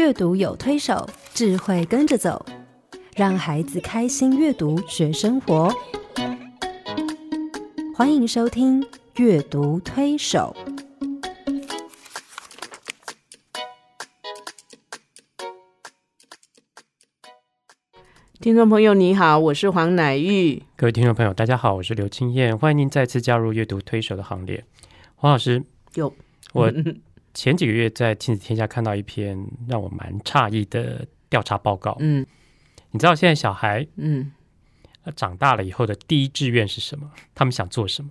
阅读有推手，智慧跟着走，让孩子开心阅读学生活。欢迎收听《阅读推手》。听众朋友，你好，我是黄乃玉。各位听众朋友，大家好，我是刘青燕，欢迎您再次加入阅读推手的行列。黄老师，有我 前几个月在亲子天下看到一篇让我蛮诧异的调查报告。嗯你知道现在小孩嗯，呃长大了以后的第一志愿是什么？他们想做什么？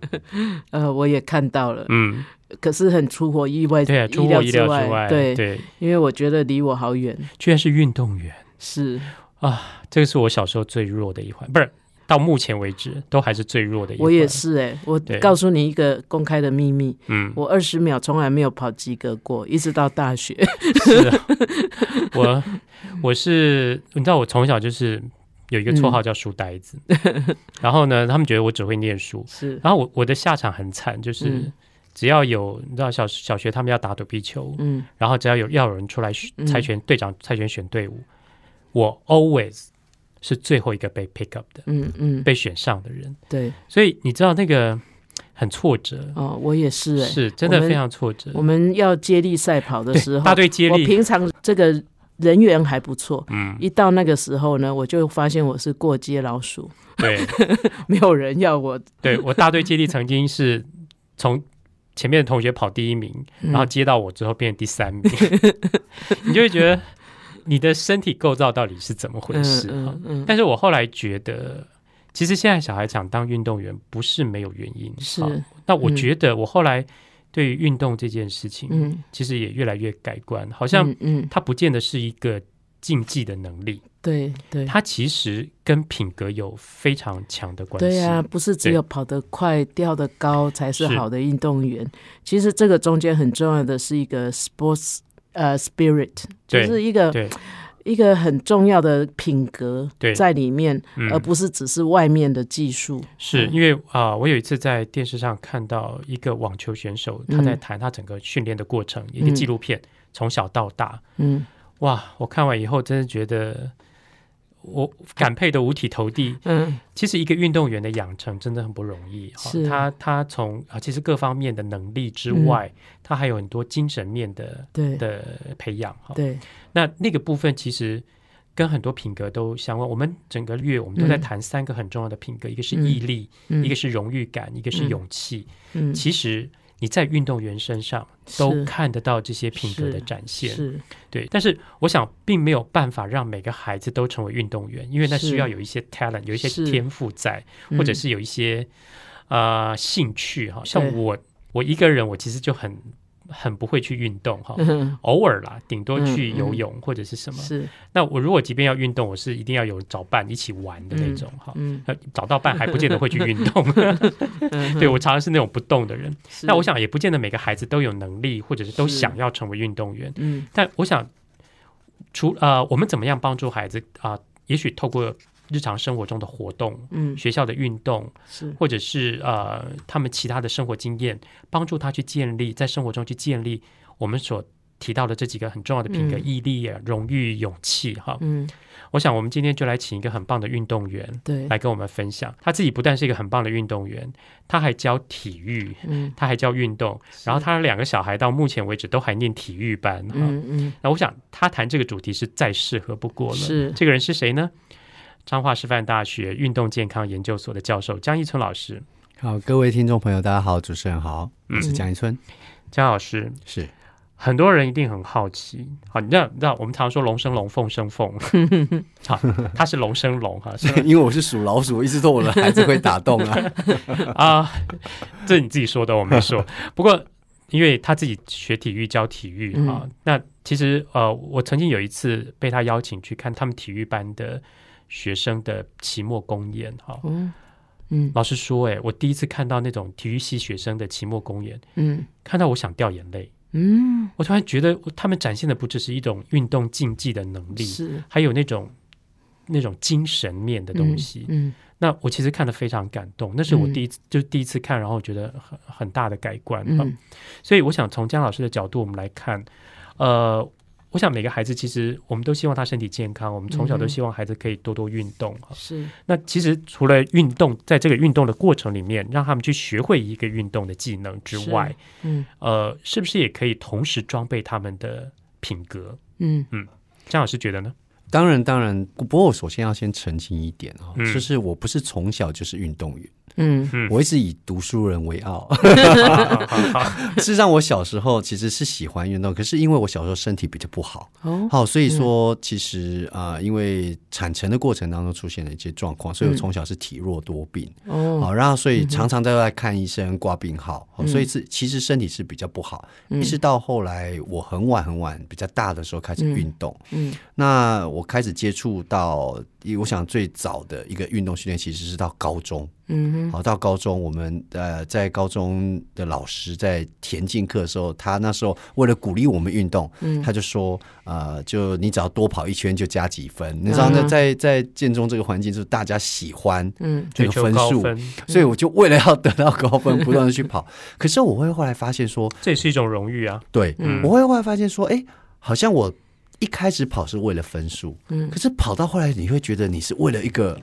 呃，我也看到了，嗯，可是很出乎意外，对啊，出乎意料之外，对，对，因为我觉得离我好远。居然是运动员是，啊！这个是我小时候最弱的一环，不是到目前为止都还是最弱的。我也，是哎、我告诉你一个公开的秘密，嗯，我二十秒从来没有跑及格过，一直到大学。是啊，我我是你知道，我从小就是有一个绰号叫书呆子，然后呢，他们觉得我只会念书，是，然后我我的下场很惨，就是嗯。只要有你知道小小学他们要打躲避球，嗯。然后只要有要有人出来猜拳队长猜拳选队伍，我 always 是最后一个被 pick up 的，嗯嗯，被选上的人，对，所以你知道那个很挫折，哦，我也是哎、是真的非常挫折。我。们要接力赛跑的时候，大队接力，我平常这个人缘还不错，嗯，一到那个时候呢，我就发现我是过街老鼠，对。没有人要我。对，我大队接力曾经是从前面的同学跑第一名，嗯。然后接到我之后变第三名，你就会觉得你的身体构造到底是怎么回事啊？嗯嗯但是我后来觉得，其实现在小孩想当运动员不是没有原因。是好那我嗯觉得我后来对于运动这件事情，嗯，其实也越来越改观，好好像嗯嗯，它不见得是一个竞技的能力，对对它其实跟品格有非常强的关系。对呀、不是只有跑得快、跳得高才是是好的运动员。其实这个中间很重要的是一个 sports 呃 spirit，就是一个一个很重要的品格在里面，嗯。而不是只是外面的技术。嗯。是因为啊、我有一次在电视上看到一个网球选手，他在嗯谈他整个训练的过程，一个纪录片，从小到大，嗯。哇！我看完以后，真的觉得我感佩的五体投地。嗯其实一个运动员的养成真的很不容易，哈是他他从啊，其实各方面的能力之外，他还有很多精神面的对的培养，哈。对那那个部分其实跟很多品格都相关。我们整个月我们都在嗯谈三个很重要的品格，一个是嗯毅力，嗯一个是荣誉感，一个是嗯勇气。嗯其实你在运动员身上都看得到这些品格的展现。是对，但是我想并没有办法让每个孩子都成为运动员，因为那需要有一些 talent，有一些天赋在，或者嗯是有一些呃兴趣哈。像我我一个人，我其实就很很不会去运动哈。嗯偶尔啦，顶多去游泳或者是什么。是那我如果即便要运动，我是一定要有找伴一起玩的那种哈。找到伴还不见得会去运动，嗯 对我常常是那种不动的人。是那我想也不见得每个孩子都有能力，或者是都想要成为运动员。嗯但我想，除呃，我们怎么样帮助孩子啊、也许透过日常生活中的活动、嗯学校的运动，是或者是呃他们其他的生活经验，帮助他去建立在生活中去建立我们所提到的这几个很重要的品格：嗯毅力、啊、荣誉、勇气。哈，嗯我想我们今天就来请一个很棒的运动员对来跟我们分享。他自己不但是一个很棒的运动员，他还教体育。嗯他还教运动，然后他两个小孩到目前为止都还念体育班哈。嗯嗯那我想他谈这个主题是再适合不过了。是这个人是谁呢？彰化师范大学运动健康研究所的教授江一春老师。好，各位听众朋友，大家好，主持人好，我是嗯江一春，江老师，是。很多人一定很好奇，好，你知道，你知道我们常说龙生龙，凤生凤，好，他是龙生龙哈，是因为我是属老鼠，我一直说我的孩子会打洞啊，啊，这你自己说的，我没说。不过，因为他自己学体育，教体育嗯。啊，那其实呃，我曾经有一次被他邀请去看他们体育班的学生的期末公演哈。嗯嗯老实说，哎，我第一次看到那种体育系学生的期末公演，嗯看到我想掉眼泪。嗯我突然觉得他们展现的不只是一种运动竞技的能力，是还有那种那种精神面的东西。嗯那我其实看得非常感动，那是我嗯第一次，就是第一次看，然后觉得很很大的改观。嗯嗯，所以我想从姜老师的角度，我们来看，呃，我想每个孩子其实我们都希望他身体健康，我们从小都希望孩子可以多多运动哈。是，那其实除了运动，在这个运动的过程里面，让他们去学会一个运动的技能之外，嗯呃，是不是也可以同时装备他们的品格？嗯嗯张老师觉得呢？当然，当然，不过我首先要先澄清一点哈、嗯就是我不是从小就是运动员，嗯。嗯。我一直以读书人为傲。事实上，我小时候其实是喜欢运动，可是因为我小时候身体比较不好，哦好，所以说其实啊、呃因为产程的过程当中出现了一些状况，所以我从小是体弱多病。哦。好，然后所以常常都在看医生挂病号，好所以是其实身体是比较不好，一直到后来我很晚很晚比较大的时候开始运动，嗯。那我开始接触到，我想最早的一个运动训练其实是到高中，嗯哼。好，到高中我们呃在高中的老师在田径课的时候，他那时候为了鼓励我们运动，嗯。他就说呃，就你只要多跑一圈就加几分，你知道呢，嗯在在建中这个环境，就是大家喜欢嗯。这个分数，分，所以我就为了要得到高分，不断的去跑。可是我会后来发现说，这也是一种荣誉啊。对，嗯。我会后来发现说，哎，好像我一开始跑是为了分数，嗯可是跑到后来，你会觉得你是为了一个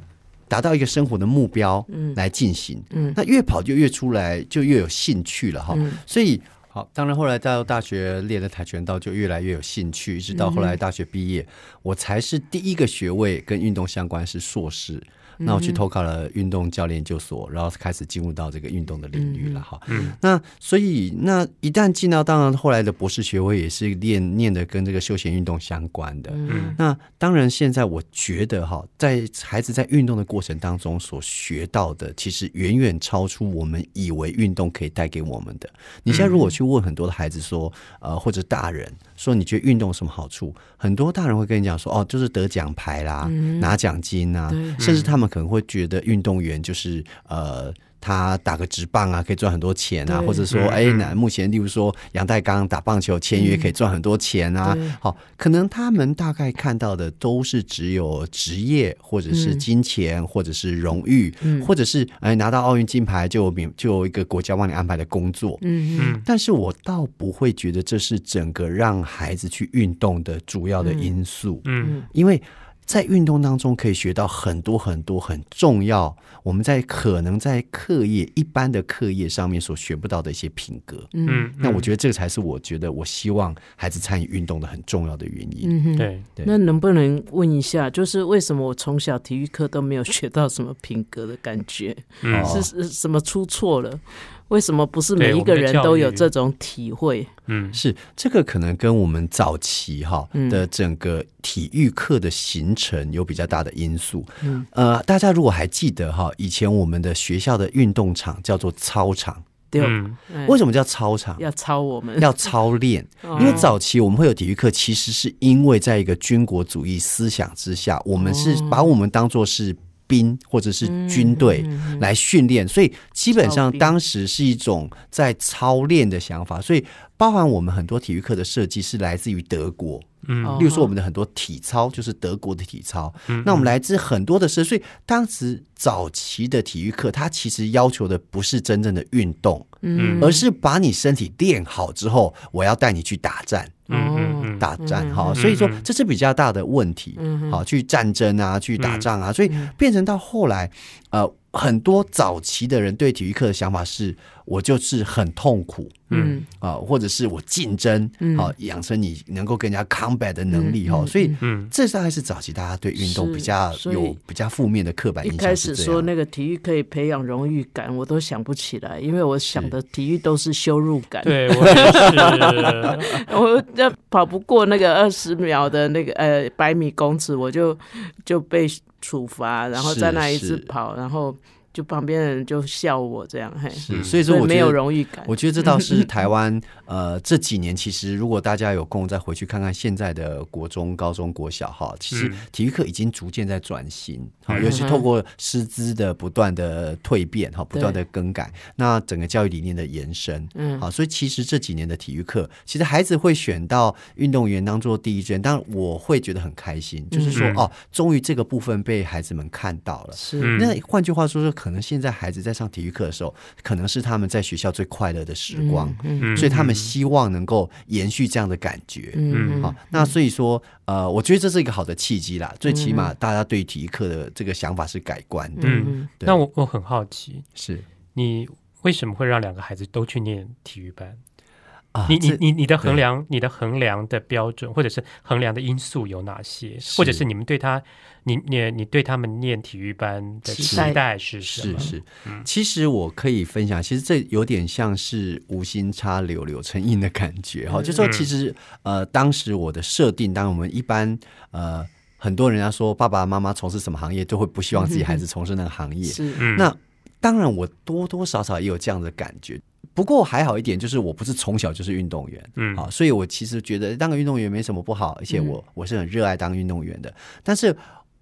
达到一个生活的目标嗯来进行。嗯那越跑就越出来，就越有兴趣了哈。嗯所以好，当然后来到大学练了跆拳道，就越来越有兴趣，一直到后来大学毕业，我才是第一个学位跟运动相关是硕士。那我去投考了运动教练研究所，然后开始进入到这个运动的领域了哈。嗯那所以那一旦进到，当然后来的博士学位也是练念的跟这个休闲运动相关的。嗯那当然，现在我觉得哈，在孩子在运动的过程当中所学到的，其实远远超出我们以为运动可以带给我们的。你现在如果去问很多的孩子说，呃，或者大人说，你觉得运动有什么好处？很多大人会跟你讲说，哦，就是得奖牌啦，拿奖金啊，甚至他们可能会觉得运动员就是呃。他打个直棒啊，可以赚很多钱啊，或者说，嗯哎，嗯。那目前例如说杨代刚打棒球签约可以赚很多钱啊，对。好，可能他们大概看到的都是只有职业，或者是嗯金钱，或者是荣誉，嗯。或者是哎拿到奥运金牌就有免就有一个国家帮你安排的工作。嗯嗯。但是我倒不会觉得这是整个让孩子去运动的主要的因素，嗯。因为在运动当中可以学到很多很多很重要，我们在可能在课业一般的课业上面所学不到的一些品格。嗯嗯，那我觉得这个才是我觉得我希望孩子参与运动的很重要的原因。嗯。对，对那能不能问一下，就是为什么我从小体育课都没有学到什么品格的感觉？嗯是什么出错了？为什么不是每一个人都有这种体会？嗯。是这个可能跟我们早期哈嗯。的整个体育课的形成有比较大的因素。嗯。呃，大家如果还记得哈，以前我们的学校的运动场叫做操场，对，为什么叫操场？要操我们？要操练，哦。因为早期我们会有体育课，其实是因为在一个军国主义思想之下，我们是哦。把我们当做是兵或者是军队嗯来训练，所以基本上当时是一种在操练的想法，所以包含我们很多体育课的设计是来自于德国，嗯。哦。例如说我们的很多体操就是德国的体操，嗯那我们来自很多的设，所以当时早期的体育课，它其实要求的不是真正的运动，嗯。而是把你身体练好之后，我要带你去打战。嗯嗯嗯。打战嗯哈，嗯所以说嗯。这是比较大的问题。嗯好，去战争啊，去打仗啊，所以变成到后来，呃，很多早期的人对体育课的想法是，我就是很痛苦嗯啊、或者是我竞争，嗯好、养成你能够跟人家 combat 的能力哈、嗯嗯所以。嗯这大概是早期大家对运动比较有比较负面的刻板印象一印开始说。那个体育可以培养荣誉感，我都想不起来，因为我想的体育都是羞辱感。对我也是，我要跑不过那个二十秒的那个呃百米公尺，我就就被处罚，然后是在那一次跑，然后就旁边的人就笑我这样，嘿，是，所以说我没有荣誉感。我觉得这倒是台湾呃这几年，其实如果大家有空再回去看看现在的国中、高中国小哈，其实嗯。体育课已经逐渐在转型，好、嗯。尤其透过师资的不断的蜕变哈，不断的更改，那整个教育理念的延伸，嗯。好，所以其实这几年的体育课，其实孩子会选到运动员当做第一志愿，当然我会觉得很开心，就是说、嗯。哦，终于这个部分被孩子们看到了。是，嗯那换句话说，说可可能现在孩子在上体育课的时候，可能是他们在学校最快乐的时光，嗯所以他们希望能够延续这样的感觉。嗯好，那所以说，呃，我觉得这是一个好的契机啦。最起码大家对体育课的这个想法是改观的。嗯，对那我我很好奇，是你为什么会让两个孩子都去念体育班？啊，你你你你的衡量，你的衡量的标准，或者是衡量的因素有哪些？或者是你们对他，你你你对他们念体育班的期待是什么？是是，其实我可以分享，其实这有点像是无心插柳柳成荫的感觉哈。就说其实呃，当时我的设定，当然我们一般呃很多人家说爸爸妈妈从事什么行业，都会不希望自己孩子 从事那个行业。是嗯，那当然，我多多少少也有这样的感觉。不过还好一点，就是我不是从小就是运动员，嗯啊，所以我其实觉得当个运动员没什么不好，而且我、我是很热爱当运动员的。但是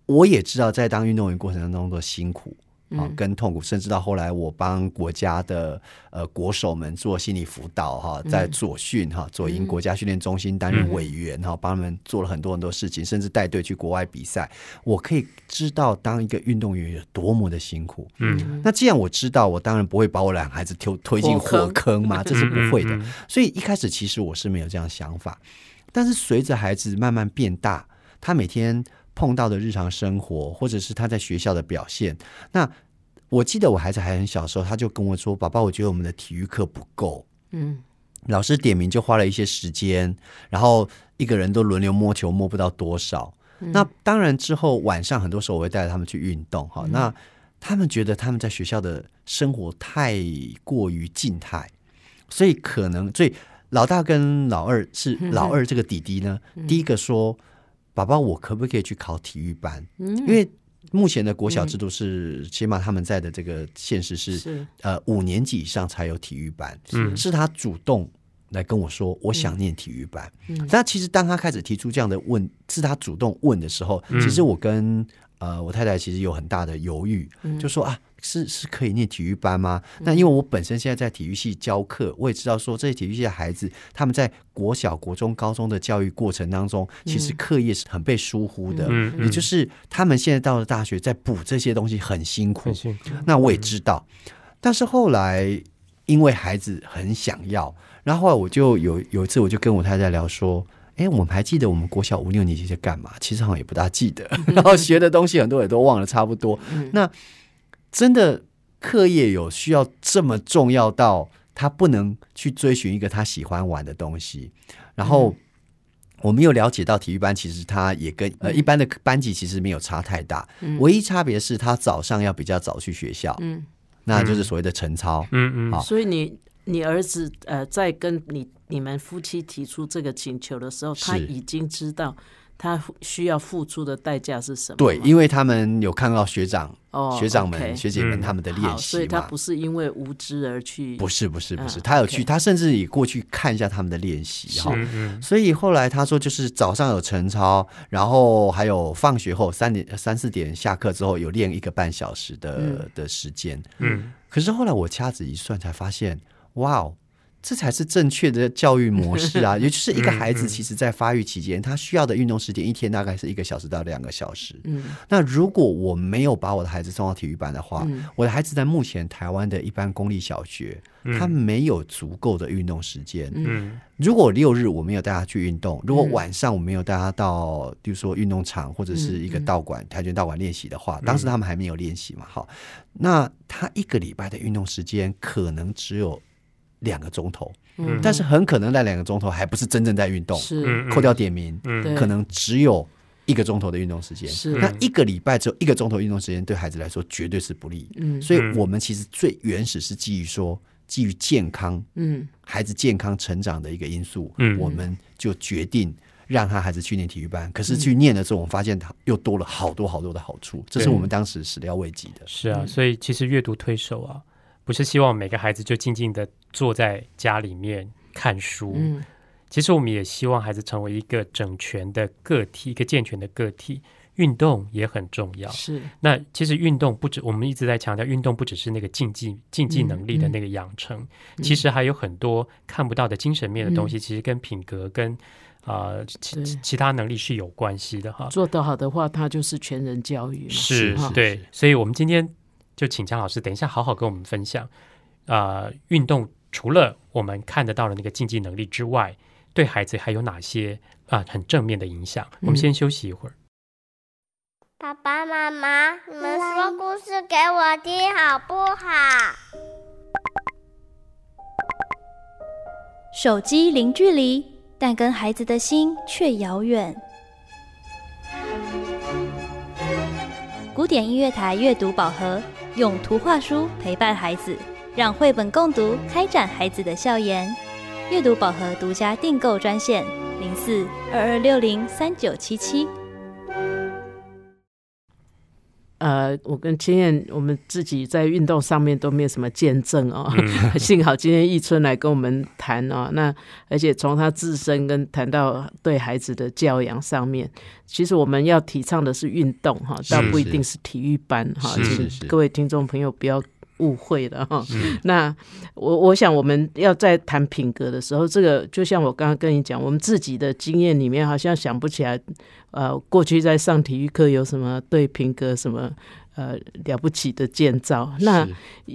我也知道，在当运动员过程当中的辛苦。啊，跟痛苦，甚至到后来，我帮国家的呃国手们做心理辅导哈，在左训哈左营国家训练中心担任委员哈，帮他们做了很多很多事情，甚至带队去国外比赛。我可以知道，当一个运动员有多么的辛苦。嗯。那既然我知道，我当然不会把我两个孩子推推进火火坑嘛，这是不会的。所以一开始其实我是没有这样想法，但是随着孩子慢慢变大，他每天碰到的日常生活，或者是他在学校的表现，那我记得我孩子还很小的时候，他就跟我说：“爸爸，我觉得我们的体育课不够。”嗯老师点名就花了一些时间，然后一个人都轮流摸球，摸不到多少。那当然之后晚上很多时候我会带着他们去运动哈。那他们觉得他们在学校的生活太过于静态，所以可能所以老大跟老二是 老二这个弟弟呢，第一个说：“爸爸，我可不可以去考体育班？”因为目前的国小制度是，起码他们在的这个现实是是。呃五年级以上才有体育班，嗯。是他主动来跟我说我想念体育班。嗯。但其实当他开始提出这样的问，是他主动问的时候，嗯。其实我跟呃我太太其实有很大的犹豫，就说啊。是是可以念体育班吗？那因为我本身现在在体育系教课，我也知道说这些体育系的孩子，他们在国小、国中、高中的教育过程当中，其实课业是很被疏忽的。嗯嗯也就是他们现在到了大学，在补这些东西很辛苦很。辛苦。那我也知道，但是后来因为孩子很想要，然后后来我就有有一次我就跟我太太聊说。哎，我们还记得我们国小五六年级在干嘛？其实好像也不大记得，然后学的东西很多也都忘了差不多。那真的课业有需要这么重要到他不能去追寻一个他喜欢玩的东西？然后我们又了解到体育班其实它也跟呃一般的班级其实没有差太大，唯一差别是他早上要比较早去学校，嗯，那就是所谓的晨操。嗯嗯，好。所以你你儿子呃在跟你你们夫妻提出这个请求的时候，他已经知道他需要付出的代价是什么。对，因为他们有看到学长、哦学长们、学姐们嗯他们的练好，习所以他不是因为无知而去，不是不是不是，嗯他有去他甚至也过去看一下他们的练习哈。所以后来他说，就是早上有晨操，然后还有放学后三点三四点下课之后有练一个半小时的、嗯。的时间。嗯。可是后来我掐指一算，才发现，哇哦，这才是正确的教育模式啊！也就是一个孩子，其实在发育期间，他需要的运动时间一天大概是一个小时到两个小时。嗯那如果我没有把我的孩子送到体育班的话，嗯我的孩子在目前台湾的一般公立小学，他没有足够的运动时间。嗯如果六日我没有带他去运动，如果晚上我没有带他到，比如说运动场或者是一个道馆、跆拳道馆练习的话，当时他们还没有练习嘛，好，那他一个礼拜的运动时间可能只有两个钟头，嗯。但是很可能那两个钟头还不是真正在运动，是。嗯扣掉点名，嗯。可能只有一个钟头的运动时间。是。那一个礼拜只有一个钟头运动时间，对孩子来说绝对是不利。嗯。所以我们其实最原始是基于说，基于健康嗯。孩子健康成长的一个因素，嗯。我们就决定让他孩子去念体育班。可是去念了之后，我们发现他又多了好多好多的好处，这是我们当时始料未及的。是啊，所以其实阅读推手啊，不是希望每个孩子就静静的坐在家里面看书。嗯其实我们也希望孩子成为一个整全的个体，一个健全的个体。运动也很重要。是那其实运动不止，我们一直在强调，运动不只是那个竞技竞技能力的那个养成，其实还有很多看不到的精神面的东西，其实跟品格跟啊、呃其其他能力是有关系的哈。做得好的话，它就是全人教育嘛。是对，所以我们今天就请江老师等一下好好跟我们分享，啊，运动除了我们看得到的那个竞技能力之外，对孩子还有哪些啊很正面的影响？我们先休息一会儿。爸爸妈妈，你们说故事给我听好不好？手机零距离，但跟孩子的心却遥远。古典音乐台阅读宝盒，用图画书陪伴孩子，让绘本共读开展孩子的笑颜。阅读宝盒独家订购专线：零四二二六零三九七七。呃，我跟千燕，我们自己在运动上面都没有什么见证哦。幸好今天易春来跟我们谈哦，那而且从他自身跟谈到对孩子的教养上面，其实我们要提倡的是运动哈，倒不一定是体育班哈。请各位听众朋友不要。误会了哈，那我我想我们要在谈品格的时候，这个就像我刚刚跟你讲，我们自己的经验里面好像想不起来，呃，过去在上体育课有什么对品格什么呃了不起的建造。那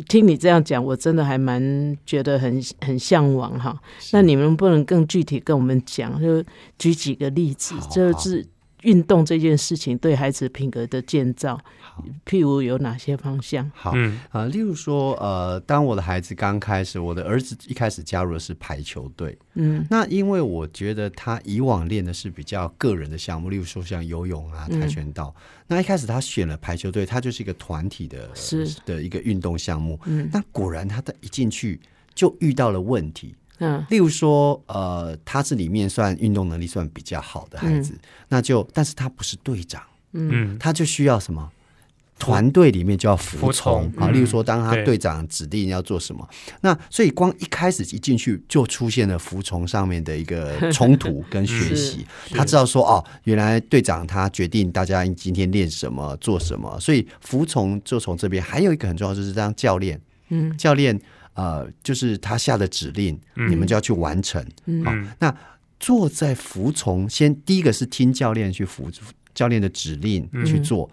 听你这样讲，我真的还蛮觉得很很向往哈。那你们不能更具体跟我们讲，就举几个例子，就是。运动这件事情对孩子品格的建造，譬如有哪些方向？好，啊，例如说，呃，当我的孩子刚开始，我的儿子一开始加入的是排球队，嗯，那因为我觉得他以往练的是比较个人的项目，例如说像游泳啊、跆拳道，那一开始他选了排球队，他就是一个团体的，是的一个运动项目，嗯，那果然他的一进去就遇到了问题。嗯，例如说，呃，他是里面算运动能力算比较好的孩子，那就，但是他不是队长，嗯，他就需要什么？团队里面就要服从啊。例如说，当他队长指定要做什么，那所以光一开始一进去就出现了服从上面的一个 冲突跟学习。他知道说，哦，原来队长他决定大家今天练什么做什么，所以服从就从这边。还有一个很重要就是当教练，嗯，教练。呃，就是他下的指令，你们就要去完成。好，那坐在服从，先第一个是听教练去服教练的指令去做，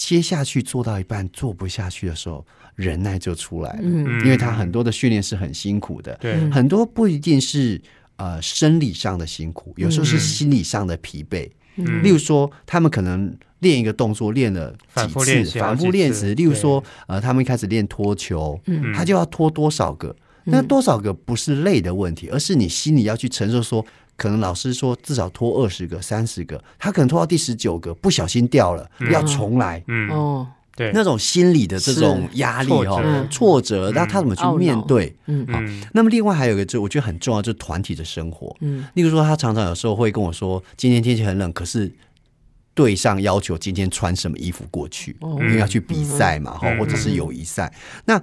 接下去做到一半做不下去的时候，忍耐就出来了。嗯，因为他很多的训练是很辛苦的，对，很多不一定是呃生理上的辛苦，有时候是心理上的疲惫。嗯，例如说，他们可能。练一个动作练了几次，反复练习。例如说，呃，他们一开始练拖球，他就要拖多少个？那多少个不是累的问题，而是你心里要去承受。说，可能老师说至少拖二十个、三十个，他可能拖到第十九个，不小心掉了，要重来。嗯哦，对，那种心理的这种压力哦，挫折，那他怎么去面对？嗯，好。那么另外还有一个，就我觉得很重要，就是团体的生活。嗯，例如说，他常常有时候会跟我说，今天天气很冷，可是。队上要求今天穿什么衣服过去，因为要去比赛嘛，哈，或者是友谊赛。那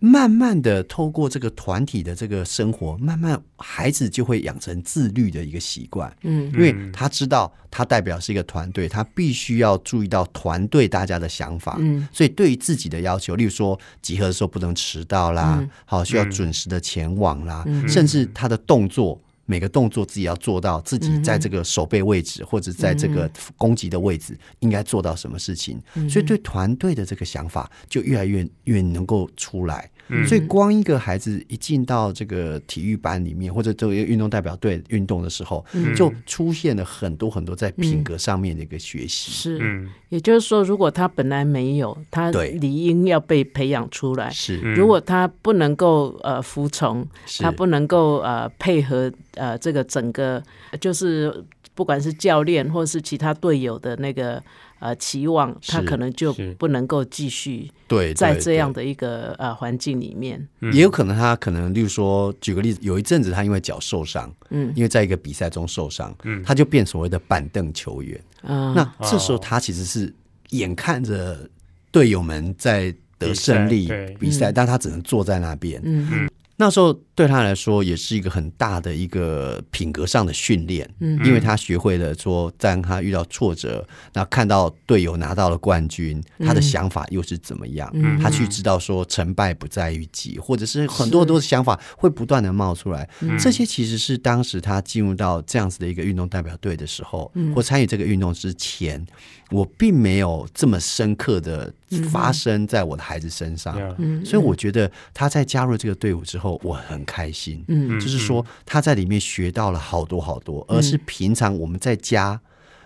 慢慢的透过这个团体的这个生活，慢慢孩子就会养成自律的一个习惯。嗯，因为他知道他代表是一个团队，他必须要注意到团队大家的想法。嗯，所以对于自己的要求，例如说集合的时候不能迟到啦，好需要准时的前往啦，甚至他的动作。每个动作自己要做到，自己在这个手背位置或者在这个攻击的位置应该做到什么事情，所以对团队的这个想法就越来越越能够出来。所以，光一个孩子一进到这个体育班里面，或者作为运动代表队运动的时候，就出现了很多很多在品格上面的一个学习。是，也就是说，如果他本来没有，他理应要被培养出来。是，如果他不能够呃服从，他不能够呃配合呃这个整个，就是不管是教练或是其他队友的那个。呃，期望他可能就不能够继续对在这样的一个呃环境里面，也有可能他可能，例如说，举个例子，有一阵子他因为脚受伤，嗯，因为在一个比赛中受伤，嗯，他就变所谓的板凳球员。啊。那这时候他其实是眼看着队友们在得胜利比赛，但他只能坐在那边，嗯。那时候对他来说也是一个很大的一个品格上的训练，嗯，因为他学会了说，在他遇到挫折，那看到队友拿到了冠军，他的想法又是怎么样？他去知道说，成败不在于己，或者是很多很多的想法会不断的冒出来。这些其实是当时他进入到这样子的一个运动代表队的时候，或参与这个运动之前，我并没有这么深刻的。发生在我的孩子身上。嗯，所以我觉得他在加入这个队伍之后，我很开心。嗯。就是说他在里面学到了好多好多，而是平常我们在家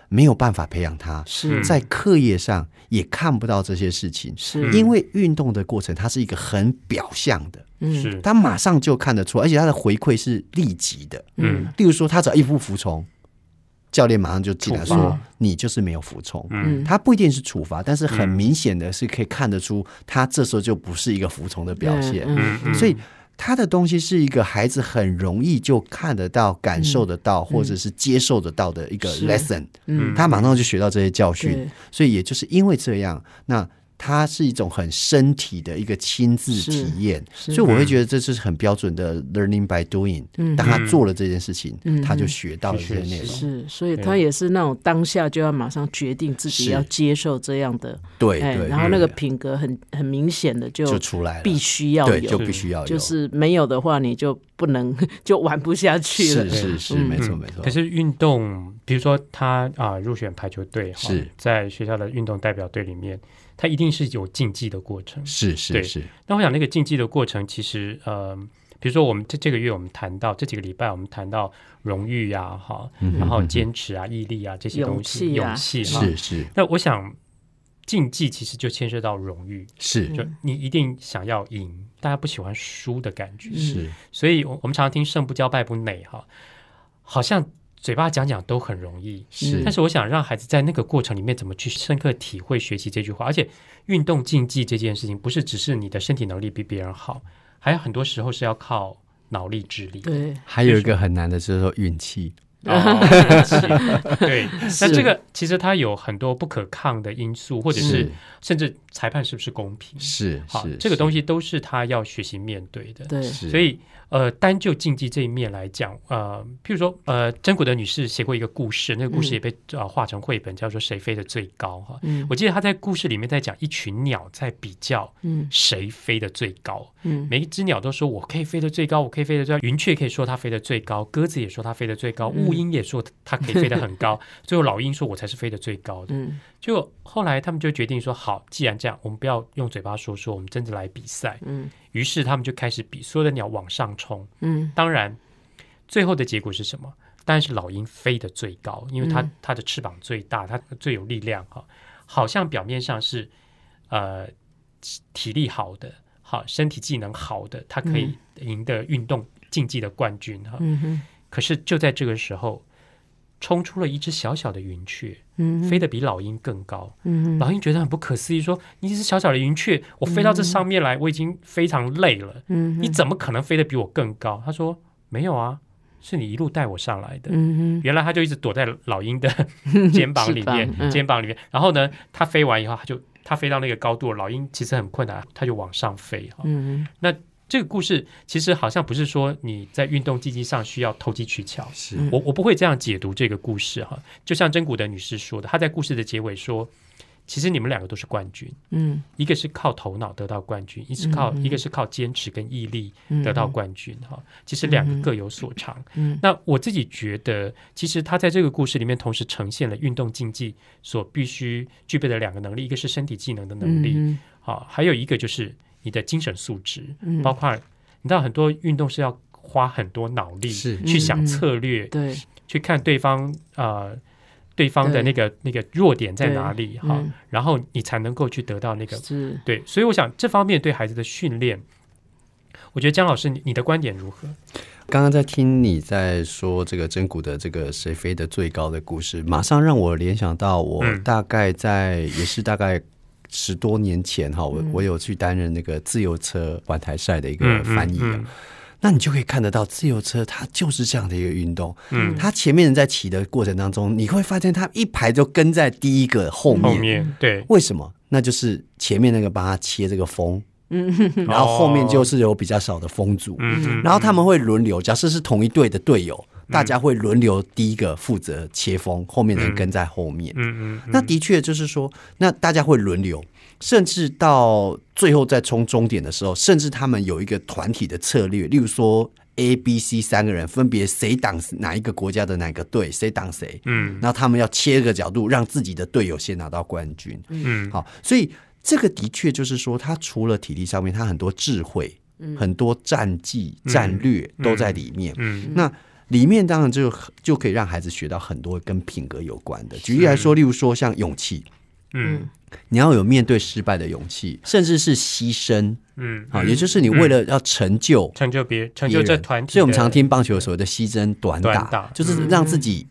没有办法培养他，是。在课业上也看不到这些事情。是。因为运动的过程，它是一个很表象的，嗯。是。他马上就看得出，而且他的回馈是立即的。嗯。例如说，他只要一不服从，教练马上就进来说：“你就是没有服从。”嗯他不一定是处罚，但是很明显的是可以看得出，他这时候就不是一个服从的表现。嗯嗯所以他的东西是一个孩子很容易就看得到、感受得到，或者是接受得到的一个 lesson。嗯他马上就学到这些教训，所以也就是因为这样，那。它是一种很身体的一个亲自体验，所以我会觉得这是很标准的 learning by doing。嗯。当他做了这件事情，嗯。他就学到了这些内容。是，所以他也是那种当下就要马上决定自己要接受这样的，哎，对对，然后那个品格很很明显的就就出来了，必须要，有，就必须要有，就是没有的话你就不能 就玩不下去了。是。是是，嗯。没错嗯没错。可是运动，比如说他啊入选排球队，哈是。在学校的运动代表队里面，他一定是有竞技的过程。是是对。是，那我想那个竞技的过程，其实呃，比如说我们这这个月我们谈到这几个礼拜，我们谈到荣誉呀，哈，然后坚持啊、毅力啊这些东西，勇气啊。勇气哈。是是。那我想竞技其实就牵涉到荣誉，是。就你一定想要赢，大家不喜欢输的感觉，是。所以我我们常常听胜不骄败不馁哈，好像嘴巴讲讲都很容易，是，但是我想让孩子在那个过程里面怎么去深刻体会、学习这句话，而且运动竞技这件事情，不是只是你的身体能力比别人好，还有很多时候是要靠脑力、智力。对，还有一个很难的就是说运气，对，那这个其实它有很多不可抗的因素，或者是是甚至裁判是不是公平？是好是，，这个东西都是他要学习面对的。对，是，所以，呃，单就竞技这一面来讲，呃，譬如说，呃，真古德女士写过一个故事，那个故事也被呃画成绘本，叫做《谁飞得最高》哈。嗯我记得她在故事里面在讲一群鸟在比较嗯谁飞得最高，嗯每一只鸟都说我可以飞得最高，我可以飞得最高。云雀可以说它飞得最高，鸽子也说它飞得最高，嗯乌鹰也说它可以飞得很高，最后老鹰说我才是飞得最高的。嗯就后来他们就决定说，好，既然这样，我们不要用嘴巴说说，我们真的来比赛。嗯于是他们就开始比，所有的鸟往上冲。嗯当然，最后的结果是什么？当然是老鹰飞得最高，因为它、嗯它的翅膀最大，它最有力量哈。好像表面上是呃体力好的，好身体技能好的，它可以赢得运动竞技的冠军哈。可是就在这个时候，冲出了一只小小的云雀，嗯飞得比老鹰更高。嗯老鹰觉得很不可思议，说：“你一只小小的云雀，我飞到这上面来，我已经非常累了。嗯你怎么可能飞得比我更高？他说没有啊，是你一路带我上来的。嗯原来他就一直躲在老鹰的 肩膀里面，嗯肩膀里面。然后呢，他飞完以后，他就他飞到那个高度，老鹰其实很困难，他就往上飞哈。嗯这个故事其实好像不是说你在运动竞技上需要投机取巧，是。嗯。我我不会这样解读这个故事哈。就像真古德女士说的，她在故事的结尾说，其实你们两个都是冠军。嗯。一个是靠头脑得到冠军，一是靠、一个是靠坚持跟毅力嗯得到冠军哈、其实两个各有所长。嗯那我自己觉得，其实她在这个故事里面同时呈现了运动竞技所必须具备的两个能力，一个是身体技能的能力，嗯好、还有一个就是你的精神素质，嗯。包括你知道很多运动是要花很多脑力是。去想嗯策略，对。去看对方呃对方的那个那个弱点在哪里哈、嗯。然后你才能够去得到那个是。对，所以我想这方面对孩子的训练，我觉得姜老师你你的观点如何？刚刚在听你在说这个真古的这个谁飞得最高的故事，马上让我联想到我嗯。大概在、也是大概十多年前哈，我、我有去担任那个自由车环台赛的一个翻译啊。嗯那你就可以看得到，自由车它就是这样的一个运动。嗯它前面人在骑的过程当中，你会发现它一排就跟在第一个后面。后面对，为什么？那就是前面那个帮他切这个风，嗯然后后面就是有比较少的风阻。嗯嗯然后他们会轮流，假设是同一队的队友，大家会轮流第一个负责切风，后面的人跟在后面。嗯嗯那的确就是说，那大家会轮流，甚至到最后在冲终点的时候，甚至他们有一个团体的策略，例如说 A、B、C 三个人分别谁挡哪一个国家的哪个队，谁挡谁，嗯然后他们要切个角度，让自己的队友先拿到冠军。嗯好，所以这个的确就是说，他除了体力上面，他很多智慧、很多战绩、战略都在里面。嗯那里面当然就就可以让孩子学到很多跟品格有关的。举例来说，例如说像勇气，嗯。你要有面对失败的勇气，甚至是牺牲。嗯，啊，也就是你为了要成就成就别成就这团体，所以我们常听棒球所谓的牺牲短打，就是让自己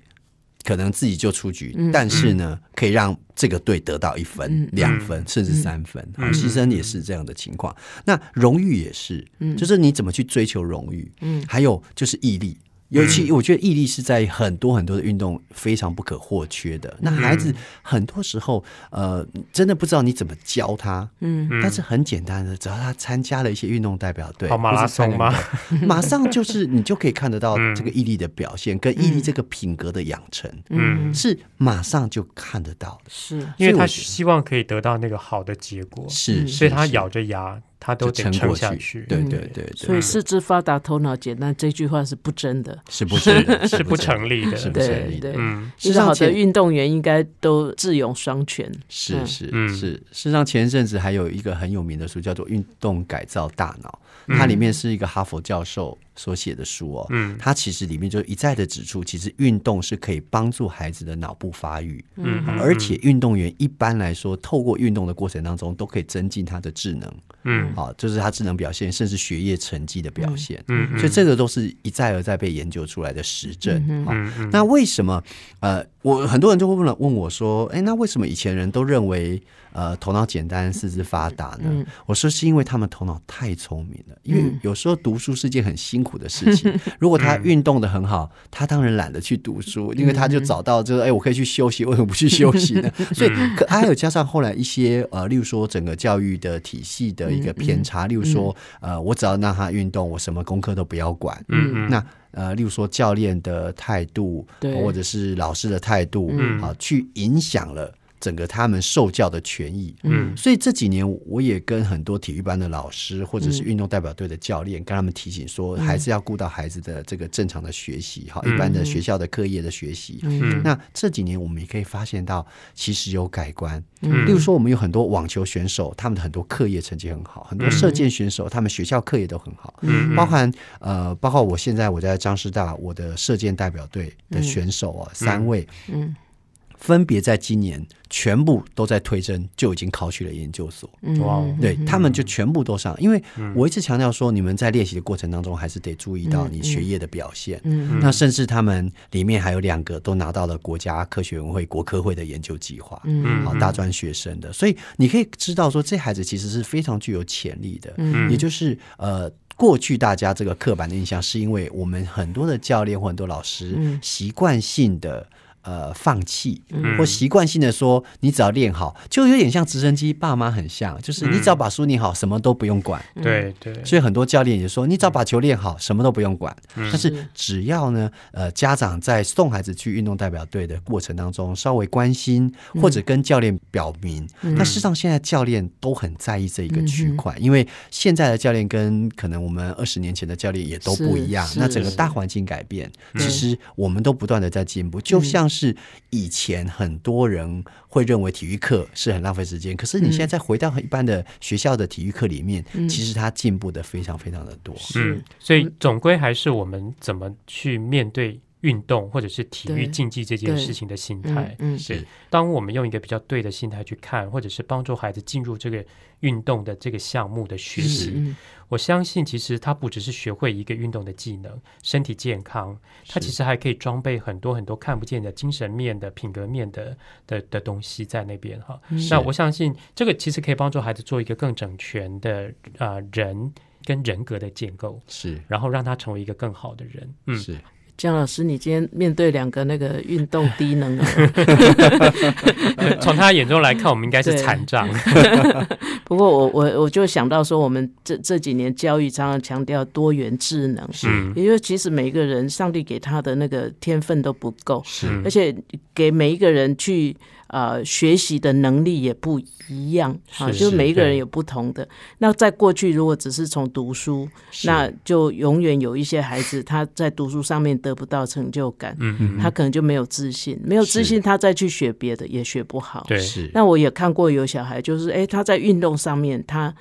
可能自己就出局，但是呢，可以让这个队得到一分、嗯。两分，甚至三分。牺牲也是这样的情况。那荣誉也是，就是你怎么去追求荣誉，嗯。还有就是毅力。尤其我觉得毅力是在很多很多的运动非常不可或缺的。那孩子很多时候，呃，真的不知道你怎么教他，嗯。嗯但是很简单的，只要他参加了一些运动代表队，跑马拉松吗？马上就是你就可以看得到嗯。这个毅力的表现，跟毅力这个品格的养成，嗯。是马上就看得到的。是。因为他希望可以得到那个好的结果，是，所以他咬着牙，他都撑过去。对对对所以四肢发达，头脑简单这句话是不真的。是不是的是不成立的。是不对成立的。对，嗯。一个好的事实上前运动员应该都智勇双全。嗯。是是嗯。是，事实上前一阵子还有一个很有名的书叫做《运动改造大脑》，嗯。它里面是一个哈佛教授所写的书哦。嗯它其实里面就一再的指出，其实运动是可以帮助孩子的脑部发育，嗯嗯而且运动员一般来说，透过运动的过程当中，都可以增进他的智能，嗯啊，就是他智能表现，甚至学业成绩的表现。嗯嗯所以这个都是一再而再被研究出来的实证。啊嗯嗯那为什么？呃，我很多人就会问了问我说，哎，那为什么以前人都认为呃头脑简单、四肢发达呢？嗯我说是因为他们头脑太聪明了，因为嗯有时候读书是件很辛苦的事情。如果他运动的很好，他当然懒得去读书，因为他就找到就是哎，我可以去休息，为什么不去休息呢？所以可还有加上后来一些呃，例如说整个教育的体系的一个偏差，例如说呃，我只要让他运动，我什么功课都不要管。嗯。嗯。那呃，例如说教练的态度，对。或者是老师的态度，嗯。啊，去影响了整个他们受教的权益。嗯。所以这几年我也跟很多体育班的老师或者是嗯运动代表队的教练，跟他们提醒说，还是要顾到孩子的这个正常的学习，哈，嗯。一般的学校的课业的学习。嗯。那这几年我们也可以发现到，其实有改观。嗯。例如说，我们有很多网球选手，他们的很多课业成绩很好；很多射箭选手，他们学校课业都很好。嗯。包含呃，包括我现在我在张师大，我的射箭代表队的选手啊，三位，嗯分别在今年全部都在推甄，就已经考取了研究所。嗯哇哦。对他们就全部都上，因为我一直强调说，你们在练习的过程当中，还是得注意到你学业的表现。嗯那甚至他们里面还有两个都拿到了国家科学委员会国科会的研究计划，嗯好大专学生的，所以你可以知道说，这孩子其实是非常具有潜力的，嗯。也就是呃。过去大家这个刻板的印象，是因为我们很多的教练或很多老师嗯。习惯性的呃放弃，嗯。或习惯性的说你只要练好，就有点像直升机，爸妈很像，就是你只要把书念好，什么都不用管。对对，所以很多教练也说，你只要把球练好，什么都不用管。嗯。但是只要呢，呃，家长在送孩子去运动代表队的过程当中，稍微关心或者跟教练表明，那事实上现在教练都很在意这一个区块，因为现在的教练跟可能我们二十年前的教练也都不一样，那整个大环境改变，其实我们都不断的在进步，就像是以前很多人会认为体育课是很浪费时间，可是你现在再回到一般的学校的体育课里面，其实它进步的非常非常的多。嗯，所以总归还是我们怎么去面对运动或者是体育竞技这件事情的心态。嗯。嗯是，当我们用一个比较对的心态去看，或者是帮助孩子进入这个运动的这个项目的学习，嗯我相信其实他不只是学会一个运动的技能，身体健康，他其实还可以装备很多很多看不见的精神面的、品格面的的的东西在那边哈。那我相信这个其实可以帮助孩子做一个更整全的啊、呃人跟人格的建构，是。然后让他成为一个更好的人。嗯，是，姜老师，你今天面对两个那个运动低能儿，从他眼中来看，我们应该是对。残障。不过我我我就想到说，我们这这几年教育常常强调多元智能，嗯。也就是其实每一个人上帝给他的那个天分都不够，是。嗯而且给每一个人去呃学习的能力也不一样啊，是就是每一个人有不同的。那在过去，如果只是从读书，那就永远有一些孩子他在读书上面得不到成就感，嗯嗯，他可能就没有自信，没有自信，他再去学别的也学不好。对，是那我也看过有小孩，就是诶，他在运动上面他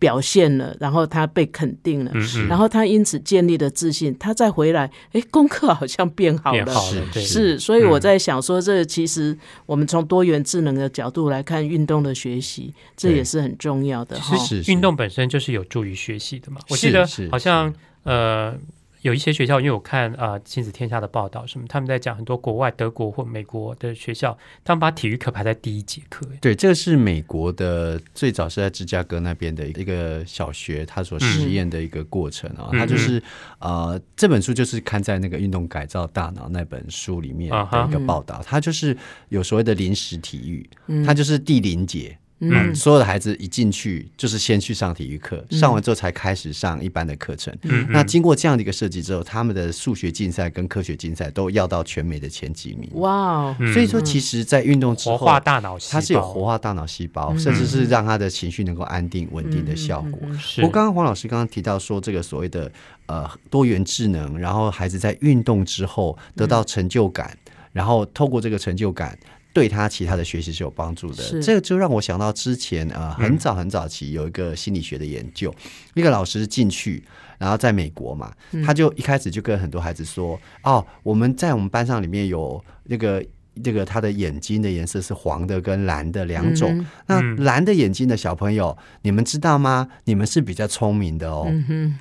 表现了，然后他被肯定了，嗯嗯，然后他因此建立了自信，他再回来，哎，功课好像变好了。变好了，对，是，所以我嗯在想说，这其实我们从多元智能的角度来看运动的学习，这也是很重要的其实是运动本身就是有助于学习的嘛。我是记得是好像呃有一些学校，因为我看啊、呃亲子天下的报道什么，他们在讲很多国外德国或美国的学校，他们把体育课排在第一节课。哎对，这个是美国的，最早是在芝加哥那边的一个小学，他所实验的一个过程啊。嗯他就是呃，这本书就是刊在那个《运动改造大脑》那本书里面的一个报道。他就是有所谓的临时体育，嗯他就是第零节。嗯嗯，所有的孩子一进去就是先去上体育课，上完之后才开始上一般的课程。嗯，那经过这样的一个设计之后，他们的数学竞赛跟科学竞赛都要到全美的前几名。哇所以说，其实，在运动之后，活化大脑细胞，它是有活化大脑细胞，甚至是让他的情绪能够安定、稳定的效果。是。不过，刚刚黄老师刚刚提到说，这个所谓的呃多元智能，然后孩子在运动之后得到成就感，然后透过这个成就感。对他其他的学习是有帮助的，这个就让我想到之前呃很早很早期有一个心理学的研究，一个老师进去，然后在美国嘛，他就一开始就跟很多孩子说，哦，我们在我们班上里面有那个这个他的眼睛的颜色是黄的跟蓝的两种，嗯那嗯。蓝的眼睛的小朋友，你们知道吗？你们是比较聪明的哦。嗯，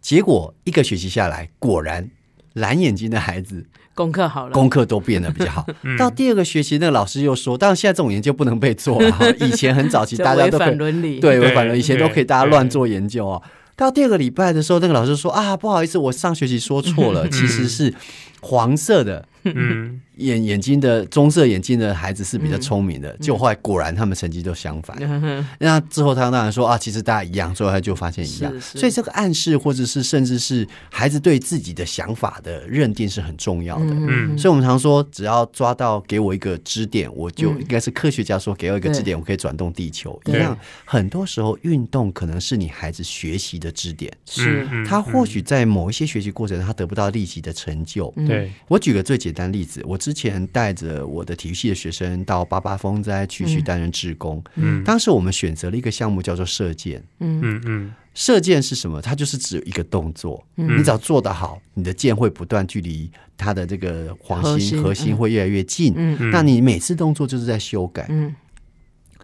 结果一个学期下来，果然蓝眼睛的孩子功课好了，功课都变得比较好。嗯到第二个学期，那个老师又说，但是现在这种研究不能被做了哈。以前很早期大家都可以反伦理。对对违反了，以前都可以大家乱做研究哦。到第二个礼拜的时候，那个老师说啊，不好意思，我上学期说错了，其实是黄色的嗯眼眼睛的棕色眼睛的孩子是比较聪明的，结果后来果然他们成绩都相反。嗯那之后他当然说啊，其实大家一样，最后他就发现一样。是是所以这个暗示或者是甚至是孩子对自己的想法的认定是很重要的。嗯所以我们常说，只要抓到给我一个支点，我就嗯应该是科学家说给我一个支点，我可以转动地球一样。很多时候，运动可能是你孩子学习的支点。是，嗯他或许在某一些学习过程，他得不到立即的成就。嗯对，我举个最简单例子，我之前带着我的体育系的学生到八八风灾区去担任志工，嗯当时我们选择了一个项目叫做射箭。嗯嗯嗯射箭是什么？它就是只有一个动作，嗯你只要做得好，你的箭会不断距离它的这个黄核心心核心嗯会越来越近。那你每次动作就是在修改。嗯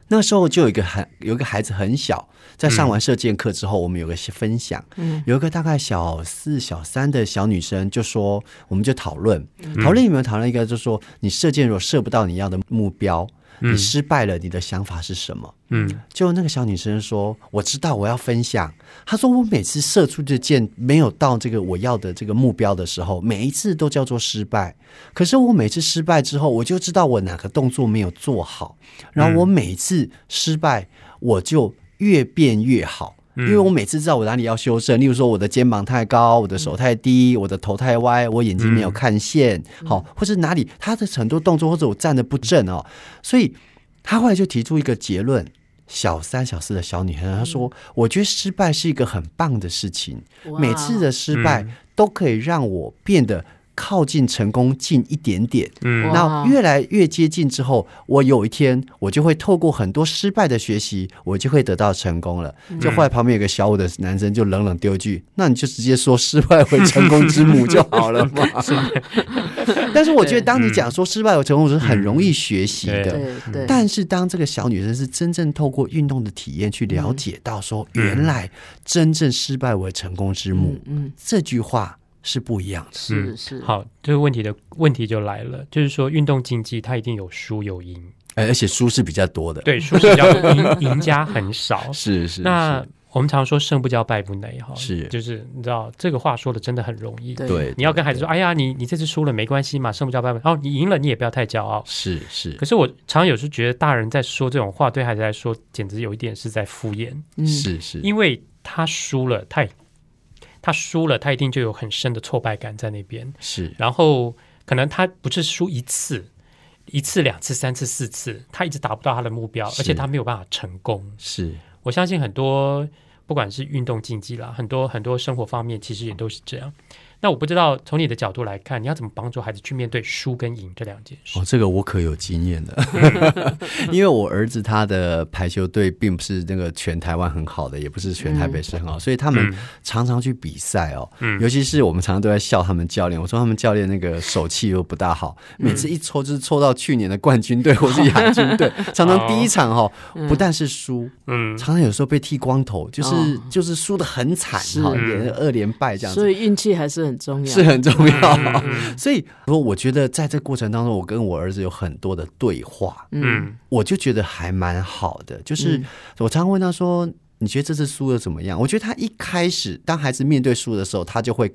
那时候就有一个很有一个孩子很小，在上完射箭课之后，我们有个分享，嗯。有一个大概小四小三的小女生就说，我们就讨论，嗯。讨论有没有讨论一个，就是说你射箭如果射不到你要的目标，嗯你失败了，你的想法是什么？嗯就那个小女生说：“我知道，我要分享。”她说：“我每次射出的箭没有到这个我要的这个目标的时候，每一次都叫做失败。可是我每次失败之后，我就知道我哪个动作没有做好，然后我每一次失败，我就越变越好。”因为我每次知道我哪里要修正，例如说我的肩膀太高，我的手太低，我的头太歪，我眼睛没有看线，好，或是哪里他的很多动作或者我站的不正哦，所以他后来就提出一个结论：小三、小四的小女孩，她说：“我觉得失败是一个很棒的事情，每次的失败都可以让我变得靠近成功近一点点。那越来越接近之后，我有一天我就会透过很多失败的学习，我就会得到成功了。就后来旁边有个小五的男生就冷冷丢一句：“那你就直接说失败为成功之母就好了嘛。”但是我觉得，当你讲说失败为成功是很容易学习的。但是当这个小女生是真正透过运动的体验去了解到说，原来真正失败为成功之母，嗯这句话是不一样的。是是好，这个问题的问题就来了，就是说运动竞技它一定有输有赢，而且输是比较多的，，对，输是比较赢 赢家很少。是是那是我们常说胜不骄败不馁哈，是就是你知道这个话说的真的很容易。对对，你要跟孩子说，哎呀，你你这次输了没关系嘛，胜不骄败不馁。哦，你赢了你也不要太骄傲。是是可是我常有时觉得大人在说这种话，对孩子来说简直有一点是在敷衍，嗯是是，因为他输了，他也他输了，他一定就有很深的挫败感在那边。是然后可能他不是输一次，一次、两次、三次、四次，他一直达不到他的目标，而且他没有办法成功。是我相信很多不管是运动竞技啦，很多很多生活方面，其实也都是这样。那我不知道从你的角度来看，你要怎么帮助孩子去面对输跟赢这两件事？哦，？这个我可有经验的，因为我儿子他的排球队并不是那个全台湾很好的，也不是全台北市很好，所以他们嗯。常常去比赛哦。嗯。尤其是我们常常都在笑他们教练，我说他们教练那个手气又不大好，每次一抽就是抽到去年的冠军队或是亚军队，常常第一场哦，不但是输，嗯。常常有时候被剃光头，就是、哦。就是输的很惨是哈，连二连败这样子。所。以运气还是很重要。是很重要。嗯所以说，我觉得在这过程当中，我跟我儿子有很多的对话，嗯我就觉得还蛮好的。就是嗯我常常问他说：“你觉得这次输的怎么样？”我觉得他一开始当孩子面对输的时候，他就会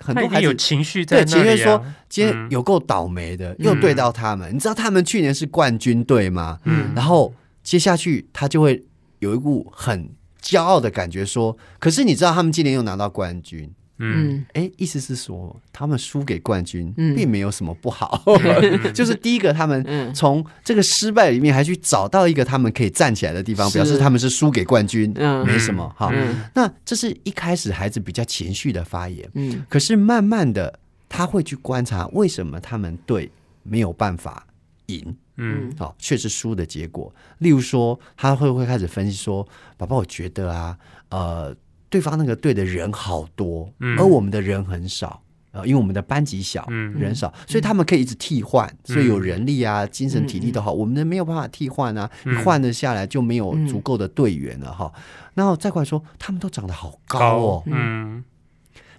很多孩子。有情绪在对，那里、啊。情绪说今天嗯有够倒霉的，又对到他们。你知道他们去年是冠军队吗？嗯然后接下去他就会有一股很骄傲的感觉，说：“可是你知道他们今年又拿到冠军。”嗯嗯哎，意思是说他们输给冠军，嗯并没有什么不好。就是第一个，他们嗯从这个失败里面还去找到一个他们可以站起来的地方，表示他们是输给冠军，嗯没什么哈。嗯那这是一开始孩子比较情绪的发言，嗯可是慢慢的他会去观察为什么他们队没有办法赢。嗯好、却是输的结果。例如说，他会不会开始分析说：“宝宝，我觉得啊，呃，对方那个队的人好多，嗯。而我们的人很少。”呃，因为我们的班级小，嗯人少，所以他们可以一直替换，所以有人力啊、精神体力都好。我们的没有办法替换啊，换了下来就没有足够的队员了哈。然后再过来说，他们都长得好高哦，嗯。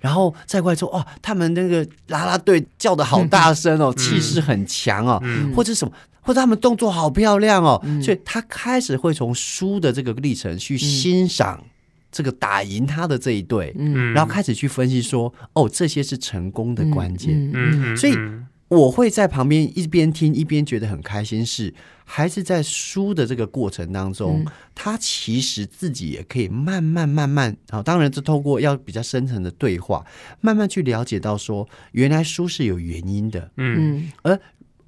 然后再过来说，哦，他们那个啦啦队叫的好大声哦，气势很强哦，嗯。或者什么，或者他们动作好漂亮哦，嗯。所以他开始会从输的这个历程去欣赏这个打赢他的这一队，嗯。然后开始去分析说，哦，这些是成功的关键。嗯所以嗯我会在旁边一边听一边觉得很开心是，孩子在输的这个过程当中，嗯。他其实自己也可以慢慢慢慢，好，当然这透过要比较深层的对话，慢慢去了解到说，原来输是有原因的，嗯。而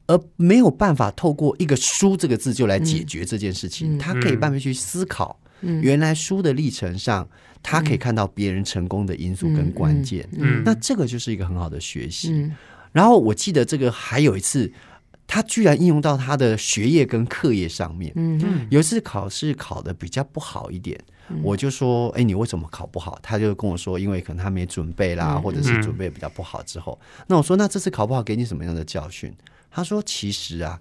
而没有办法透过一个“输”这个字就来解决这件事情，嗯。他可以慢慢去思考，嗯原来书的历程上，他可以看到别人成功的因素跟关键，嗯那这个就是一个很好的学习。嗯然后我记得这个还有一次，他居然应用到他的学业跟课业上面。嗯有一次考试考的比较不好一点，我就说：“哎，你为什么考不好？”他就跟我说：“因为可能他没准备啦，嗯或者是准备比较不好之后。那我说：“那这次考不好给你什么样的教训？”他说：“其实啊，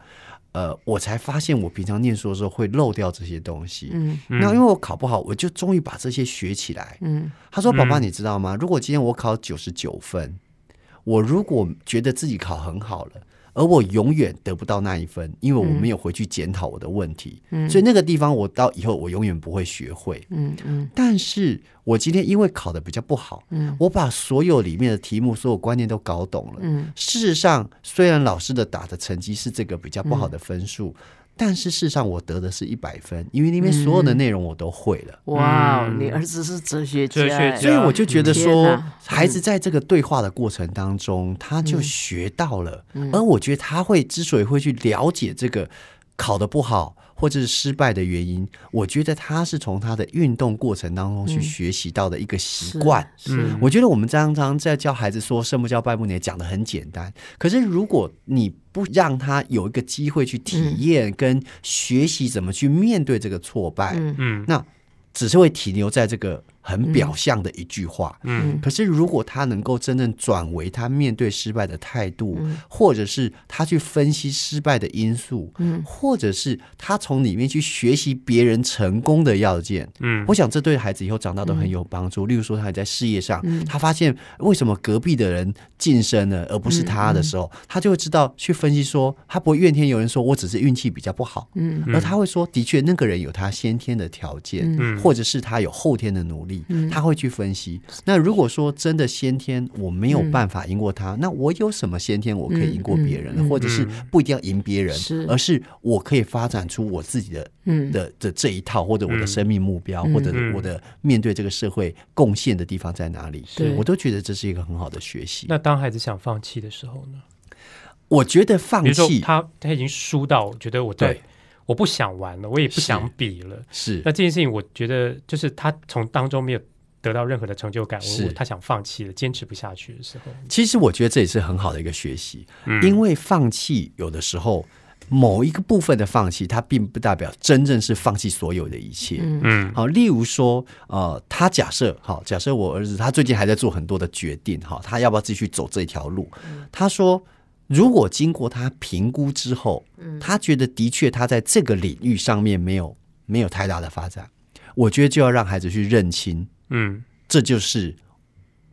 呃，我才发现我平常念书的时候会漏掉这些东西。嗯那因为我考不好，我就终于把这些学起来。嗯他说：“宝宝，嗯你知道吗？如果今天我考九十九分，我如果觉得自己考很好了，而我永远得不到那一分，因为我没有回去检讨我的问题，嗯所以那个地方我到以后我永远不会学会。嗯嗯但是我今天因为考的比较不好，嗯我把所有里面的题目、所有观念都搞懂了。嗯事实上，虽然老师的打的成绩是这个比较不好的分数。但是事实上，我得的是一百分，因为那边所有的内容我都会了。哇你儿子是哲学家。哲学哎，家。所以我就觉得说，孩子在这个对话的过程当中，他就学到了。嗯。而我觉得他会之所以会去了解这个考得不好或者是失败的原因，我觉得他是从他的运动过程当中去嗯。学习到的一个习惯。是。嗯我觉得我们常常在教孩子说“胜不骄，败不馁”，讲的很简单。可是如果你不让他有一个机会去体验跟学习怎么去面对这个挫败，嗯。嗯。那只是会停留在这个很表象的一句话。嗯。可是，如果他能够真正转为他面对失败的态度，嗯。或者是他去分析失败的因素，嗯。或者是他从里面去学习别人成功的要件，嗯。我想这对孩子以后长大都很有帮助。例如说，他在事业上，嗯。他发现为什么隔壁的人晋升了，而不是他的时候，他就会知道去分析说，他不会怨天尤人，说我只是运气比较不好，嗯。而他会说，的确那个人有他先天的条件，嗯。或者是他有后天的努力，嗯。他会去分析。那如果说真的先天我没有办法赢过他，那我有什么先天我可以赢过别人的，嗯嗯或者是不一定要赢别人，是。而是我可以发展出我自己的嗯的的这一套，或者我的生命目标，嗯或者嗯。我的面对这个社会贡献的地方在哪里。对，我都觉得这是一个很好的学习。那当孩子想放弃的时候呢？我觉得放弃他他已经输到，我觉得我对对我不想玩了，我也不想比了。是。那这件事情，我觉得就是他从当中没有得到任何的成就感，是。我我他想放弃了，坚持不下去的时候，其实我觉得这也是很好的一个学习，嗯。因为放弃有的时候某一个部分的放弃，它并不代表真正是放弃所有的一切。嗯。好，例如说，呃，他假设，好，假设我儿子他最近还在做很多的决定，哈，他要不要继续走这条路？他说，如果经过他评估之后，他觉得的确他在这个领域上面没有没有太大的发展，我觉得就要让孩子去认清，嗯。这就是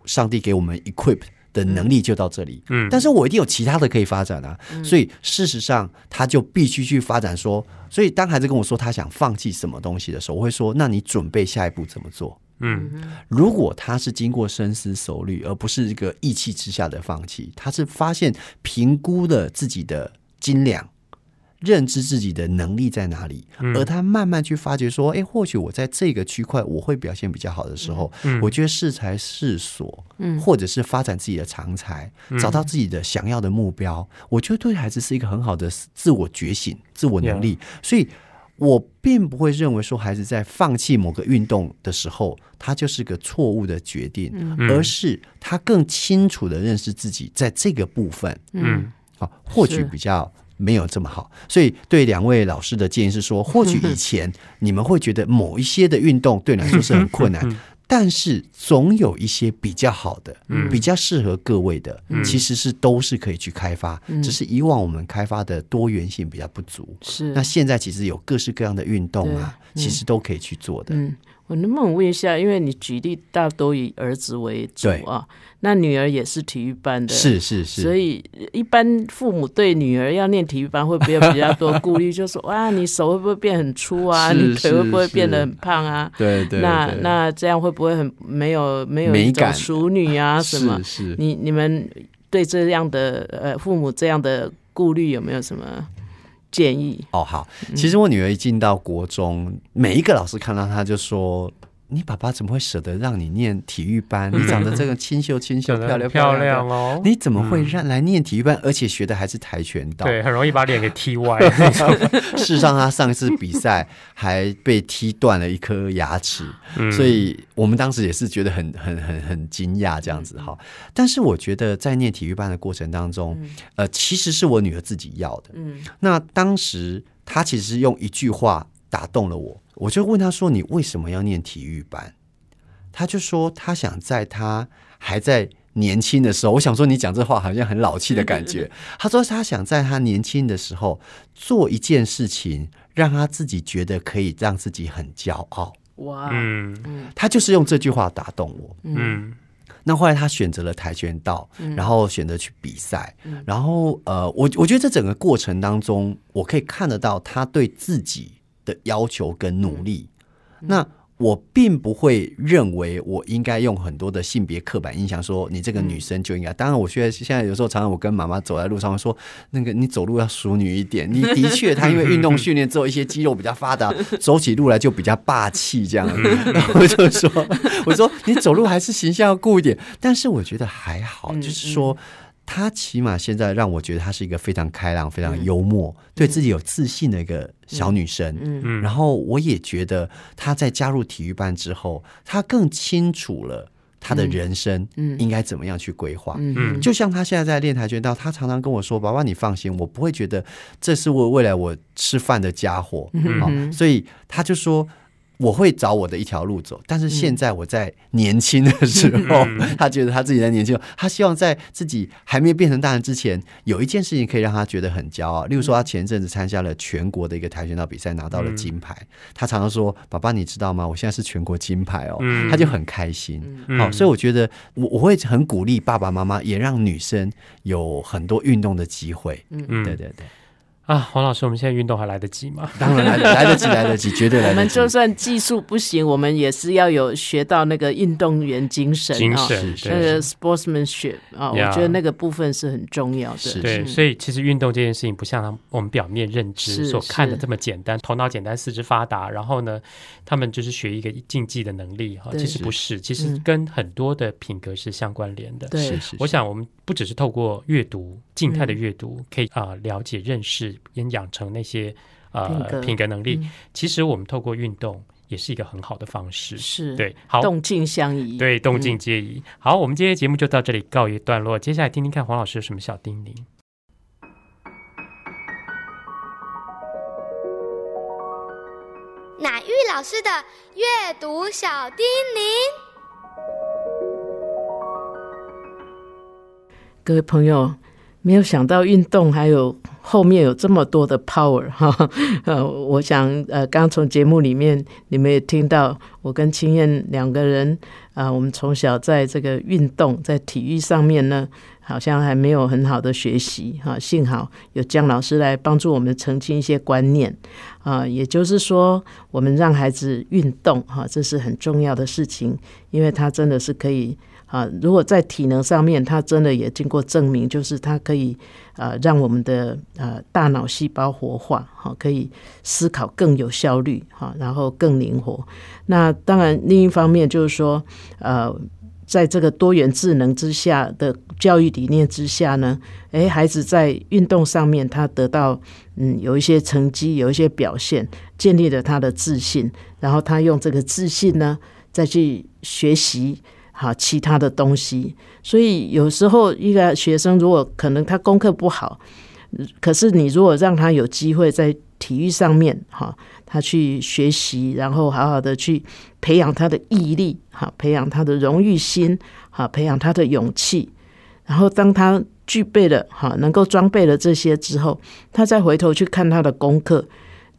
上帝给我们 equip 的能力就到这里。嗯，但是我一定有其他的可以发展啊，所以事实上他就必须去发展说，所以当孩子跟我说他想放弃什么东西的时候，我会说，那你准备下一步怎么做？嗯。如果他是经过深思熟虑，而不是一个意气之下的放弃，他是发现评估了自己的斤两，认知自己的能力在哪里，而他慢慢去发觉说，哎，或许我在这个区块我会表现比较好的时候，嗯。我觉得适才适所，嗯，或者是发展自己的长才，嗯找到自己的想要的目标，我觉得对孩子是一个很好的自我觉醒、自我能力，所以。我并不会认为说孩子在放弃某个运动的时候，他就是个错误的决定，嗯而是他更清楚的认识自己在这个部分嗯啊，或许比较没有这么好。所以对两位老师的建议是说，或许以前你们会觉得某一些的运动对你来说是很困难。但是总有一些比较好的，比较适合各位的，其实是都是可以去开发，只是以往我们开发的多元性比较不足。是。那现在其实有各式各样的运动啊，嗯。其实都可以去做的。嗯，我能不能问一下，因为你举例大多以儿子为主啊，那女儿也是体育班的，是是是，所以一般父母对女儿要念体育班会不会有比较多顾虑？就说哇，你手会不会变很粗啊？你腿会不会变得很胖啊？对对那对那这样会不会很没有没有一种淑女啊什么是？是你你们对这样的呃父母这样的顾虑有没有什么建议？哦，好。其实我女儿一进到国中，每一个老师看到她就说：“你爸爸怎么会舍得让你念体育班？你长得这个清秀清秀、长 得漂亮漂亮哦，你怎么会让来念体育班？而且学的还是跆拳道。对，很容易把脸给踢歪。事实上，他上一次比赛还被踢断了一颗牙齿，嗯所以我们当时也是觉得很很很很惊讶这样子哈。但是我觉得在念体育班的过程当中，呃，其实是我女儿自己要的。嗯那当时她其实用一句话打动了我，我就问他说：“你为什么要念体育班？”他就说：“他想在他还在年轻的时候，我想说你讲这话好像很老气的感觉。他说他想在他年轻的时候做一件事情，让他自己觉得可以让自己很骄傲。哇嗯他就是用这句话打动我。嗯那后来他选择了跆拳道，然后选择去比赛，然后呃，我我觉得这整个过程当中，我可以看得到他对自己的要求跟努力。那我并不会认为我应该用很多的性别刻板印象说你这个女生就应该。当然，我现在现在有时候常常我跟妈妈走在路上会说，那个你走路要淑女一点。你的确，她因为运动训练之后，一些肌肉比较发达，走起路来就比较霸气这样。然后我就说，我说你走路还是形象要顾一点。但是我觉得还好，嗯就是说。她起码现在让我觉得她是一个非常开朗、非常幽默、对自己有自信的一个小女生。嗯嗯然后我也觉得她在加入体育班之后，她更清楚了她的人生嗯应该怎么样去规划。嗯就像她现在在练跆拳道，她常常跟我说：“爸爸，你放心，我不会觉得这是我未来我吃饭的家伙。嗯好，所以她就说。我会找我的一条路走，但是现在我在年轻的时候，他觉得他自己在年轻，他希望在自己还没有变成大人之前，有一件事情可以让他觉得很骄傲。例如说，他前阵子参加了全国的一个跆拳道比赛，拿到了金牌。他常常说：“爸爸，你知道吗？我现在是全国金牌哦。嗯他就很开心。嗯好，所以我觉得我我会很鼓励爸爸妈妈，也让女生有很多运动的机会。嗯对对对，啊，黄老师，我们现在运动还来得及吗？当然来得来得及，来得及，绝对来得及。我们就算技术不行，我们也是要有学到那个运动员精神啊，精神对那个 sportsmanship 啊，我 Yeah 觉得那个部分是很重要的。是对，嗯所以其实运动这件事情不像我们表面认知所看的这么简单，头脑简单，四肢发达，然后呢，他们就是学一个竞技的能力哈。对其实不是，其实嗯跟很多的品格是相关联的。对是是，我想，我们不只是透过阅读静态的嗯阅读，可以啊、了解、认识，也养成那些呃品格能力。嗯其实我们透过运动也是一个很好的方式。是，对，好，动静相宜。对，动静嗯皆宜。好，我们今天节目就到这里告一段落，接下来听听看黄老师有什么小叮咛。乃玉老师的阅读小叮咛。各位朋友，没有想到运动还有后面有这么多的 power 哈。呃，我想呃，刚从节目里面你们也听到，我跟青燕两个人啊、我们从小在这个运动在体育上面呢，好像还没有很好的学习哈、幸好有姜老师来帮助我们澄清一些观念啊、也就是说，我们让孩子运动哈、这是很重要的事情，因为他真的是可以。啊，如果在体能上面，它真的也经过证明，就是它可以呃让我们的呃大脑细胞活化，哈、可以思考更有效率，哈、然后更灵活。那当然，另一方面就是说，呃，在这个多元智能之下的教育理念之下呢，诶，孩子在运动上面他得到嗯有一些成绩，有一些表现，建立了他的自信，然后他用这个自信呢再去学习。好，其他的东西，所以有时候一个学生如果可能他功课不好，可是你如果让他有机会在体育上面，哈，他去学习，然后好好的去培养他的毅力，哈，培养他的荣誉心，哈，培养他的勇气，然后当他具备了哈，能够装备了这些之后，他再回头去看他的功课，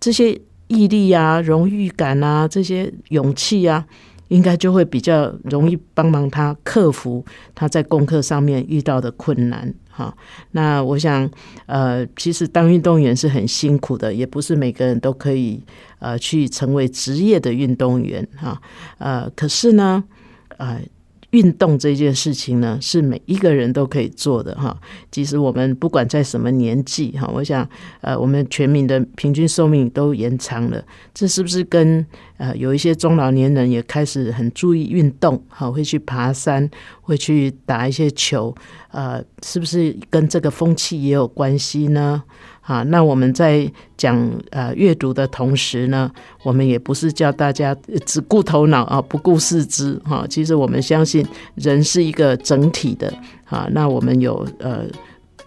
这些毅力啊、荣誉感啊、这些勇气啊。应该就会比较容易帮忙他克服他在功课上面遇到的困难哈。那我想，呃，其实当运动员是很辛苦的，也不是每个人都可以呃去成为职业的运动员哈。呃，可是呢，呃。运动这件事情呢，是每一个人都可以做的哈。即使我们不管在什么年纪哈，我想，呃，我们全民的平均寿命都延长了，这是不是跟呃有一些中老年人也开始很注意运动，好会去爬山，会去打一些球，呃，是不是跟这个风气也有关系呢？啊，那我们在讲呃阅读的同时呢，我们也不是叫大家只顾头脑啊，不顾四肢哈、其实我们相信人是一个整体的啊，那我们有呃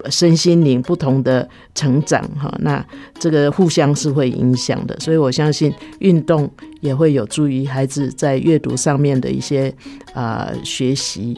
身心灵不同的成长哈、那这个互相是会影响的，所以我相信运动也会有助于孩子在阅读上面的一些啊、学习。